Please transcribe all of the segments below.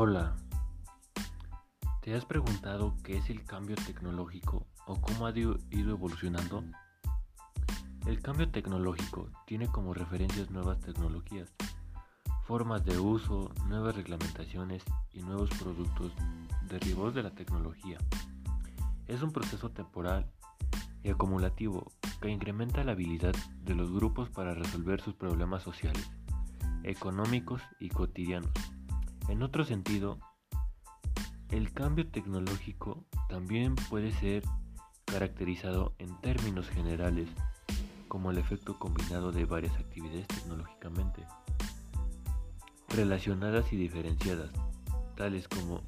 Hola, ¿te has preguntado qué es el cambio tecnológico o cómo ha ido evolucionando? El cambio tecnológico tiene como referencias nuevas tecnologías, formas de uso, nuevas reglamentaciones y nuevos productos derivados de la tecnología. Es un proceso temporal y acumulativo que incrementa la habilidad de los grupos para resolver sus problemas sociales, económicos y cotidianos. En otro sentido, el cambio tecnológico también puede ser caracterizado en términos generales como el efecto combinado de varias actividades tecnológicamente relacionadas y diferenciadas, tales como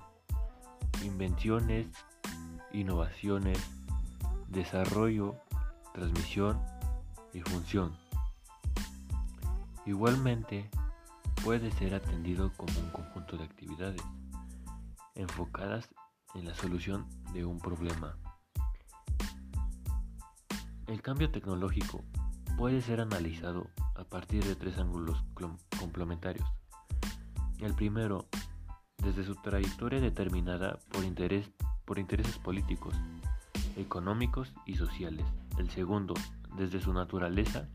invenciones, innovaciones, desarrollo, transmisión y función. Igualmente, puede ser atendido como un conjunto de actividades enfocadas en la solución de un problema. El cambio tecnológico puede ser analizado a partir de tres ángulos complementarios. El primero, desde su trayectoria determinada por, por intereses políticos, económicos y sociales. El segundo, desde su naturaleza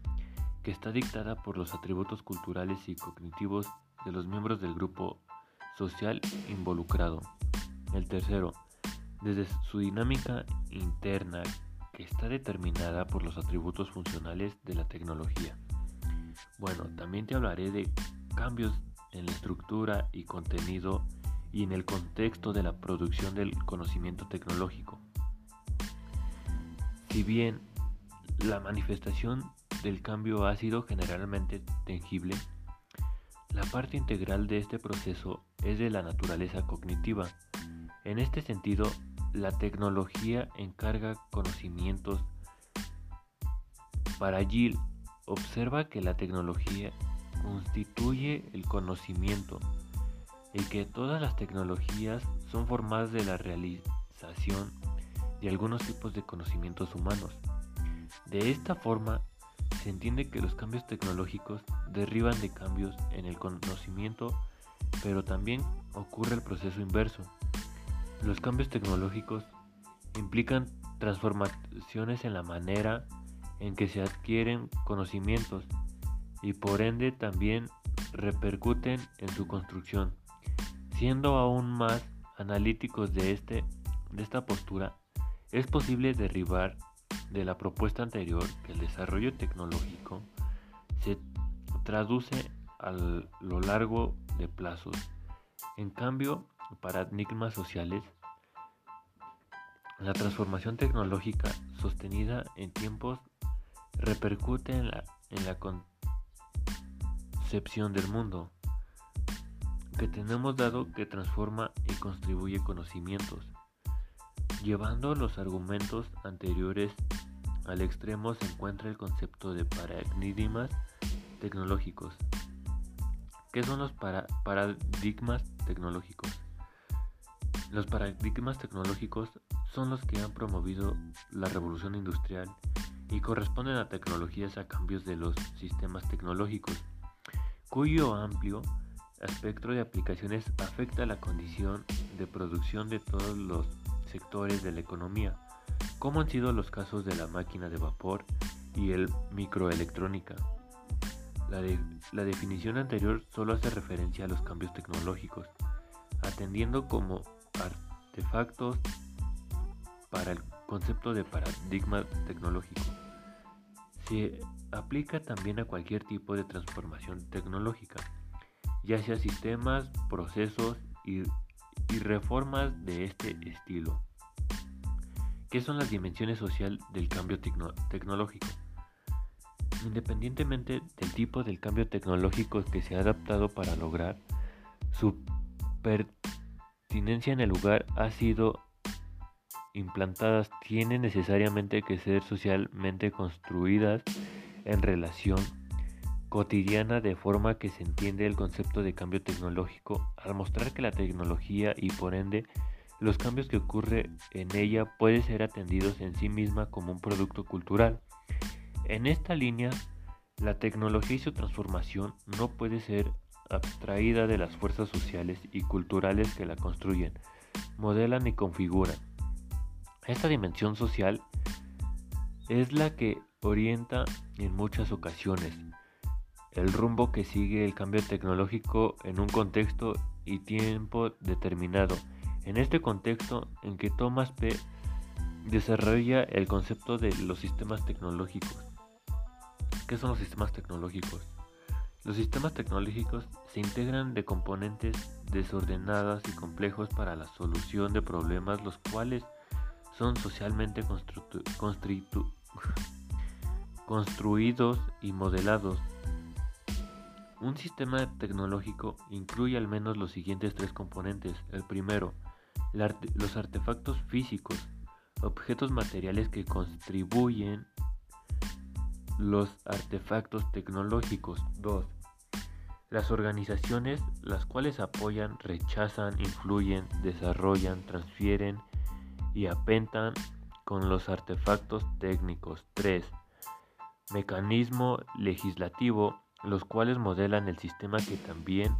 que está dictada por los atributos culturales y cognitivos de los miembros del grupo social involucrado. El tercero, desde su dinámica interna que está determinada por los atributos funcionales de la tecnología. Bueno, también te hablaré de cambios en la estructura y contenido y en el contexto de la producción del conocimiento tecnológico. Si bien la manifestación del cambio ha sido generalmente tangible, la parte integral de este proceso es de la naturaleza cognitiva. En este sentido, la tecnología encarga conocimientos. Para Gill, observa que la tecnología constituye el conocimiento y que todas las tecnologías son formadas de la realización de algunos tipos de conocimientos humanos. De esta forma, se entiende que los cambios tecnológicos derivan de cambios en el conocimiento, pero también ocurre el proceso inverso. Los cambios tecnológicos implican transformaciones en la manera en que se adquieren conocimientos y por ende también repercuten en su construcción. Siendo aún más analíticos de, este, de esta postura, es posible derribar de la propuesta anterior que el desarrollo tecnológico se traduce a lo largo de plazos. En cambio, paradigmas sociales, la transformación tecnológica sostenida en tiempos repercute en la, en la concepción del mundo que tenemos dado que transforma y contribuye conocimientos. Llevando los argumentos anteriores al extremo se encuentra el concepto de paradigmas tecnológicos. ¿Qué son los paradigmas tecnológicos? Los paradigmas tecnológicos son los que han promovido la revolución industrial y corresponden a tecnologías a cambios de los sistemas tecnológicos, cuyo amplio espectro de aplicaciones afecta la condición de producción de todos los sectores de la economía, como han sido los casos de la máquina de vapor y el microelectrónica. La, definición anterior solo hace referencia a los cambios tecnológicos, atendiendo como artefactos para el concepto de paradigma tecnológico. Se aplica también a cualquier tipo de transformación tecnológica, ya sea sistemas, procesos y reformas de este estilo. ¿Qué son las dimensiones sociales del cambio tecnológico? Independientemente del tipo del cambio tecnológico que se ha adaptado para lograr, su pertinencia en el lugar ha sido implantadas tienen necesariamente que ser socialmente construidas en relación cotidiana de forma que se entiende el concepto de cambio tecnológico al mostrar que la tecnología y por ende los cambios que ocurre en ella pueden ser atendidos en sí misma como un producto cultural. En esta línea, la tecnología y su transformación no puede ser abstraída de las fuerzas sociales y culturales que la construyen, modelan y configuran. Esta dimensión social es la que orienta en muchas ocasiones el rumbo que sigue el cambio tecnológico en un contexto y tiempo determinado. En este contexto en que Thomas P. desarrolla el concepto de los sistemas tecnológicos. ¿Qué son los sistemas tecnológicos? Los sistemas tecnológicos se integran de componentes desordenadas y complejos para la solución de problemas los cuales son socialmente construidos y modelados. Un sistema tecnológico incluye al menos los siguientes tres componentes. El primero, los artefactos físicos, objetos materiales que contribuyen los artefactos tecnológicos. 2. Las organizaciones las cuales apoyan, rechazan, influyen, desarrollan, transfieren y apentan con los artefactos técnicos. 3. Mecanismo legislativo, los cuales modelan el sistema que también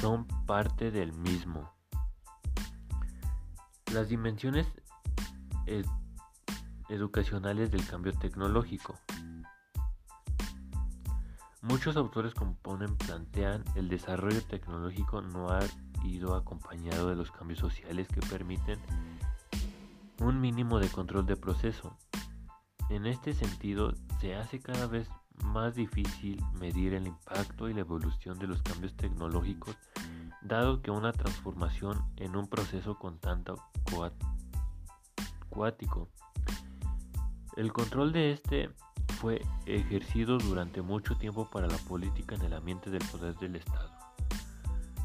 son parte del mismo. Las dimensiones educacionales del cambio tecnológico. Muchos autores componen plantean el desarrollo tecnológico no ha ido acompañado de los cambios sociales que permiten un mínimo de control de proceso. En este sentido, se hace cada vez más difícil medir el impacto y la evolución de los cambios tecnológicos, dado que una transformación en un proceso con tanto cuático. El control de este fue ejercido durante mucho tiempo para la política en el ambiente del poder del Estado.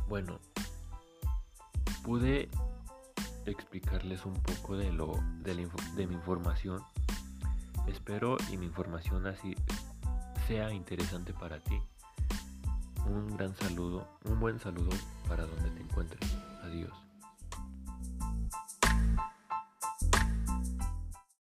Bueno, pude explicarles un poco de lo de, de mi información. Espero y mi información así sea interesante para ti. Un gran saludo, un buen saludo para donde te encuentres. Adiós.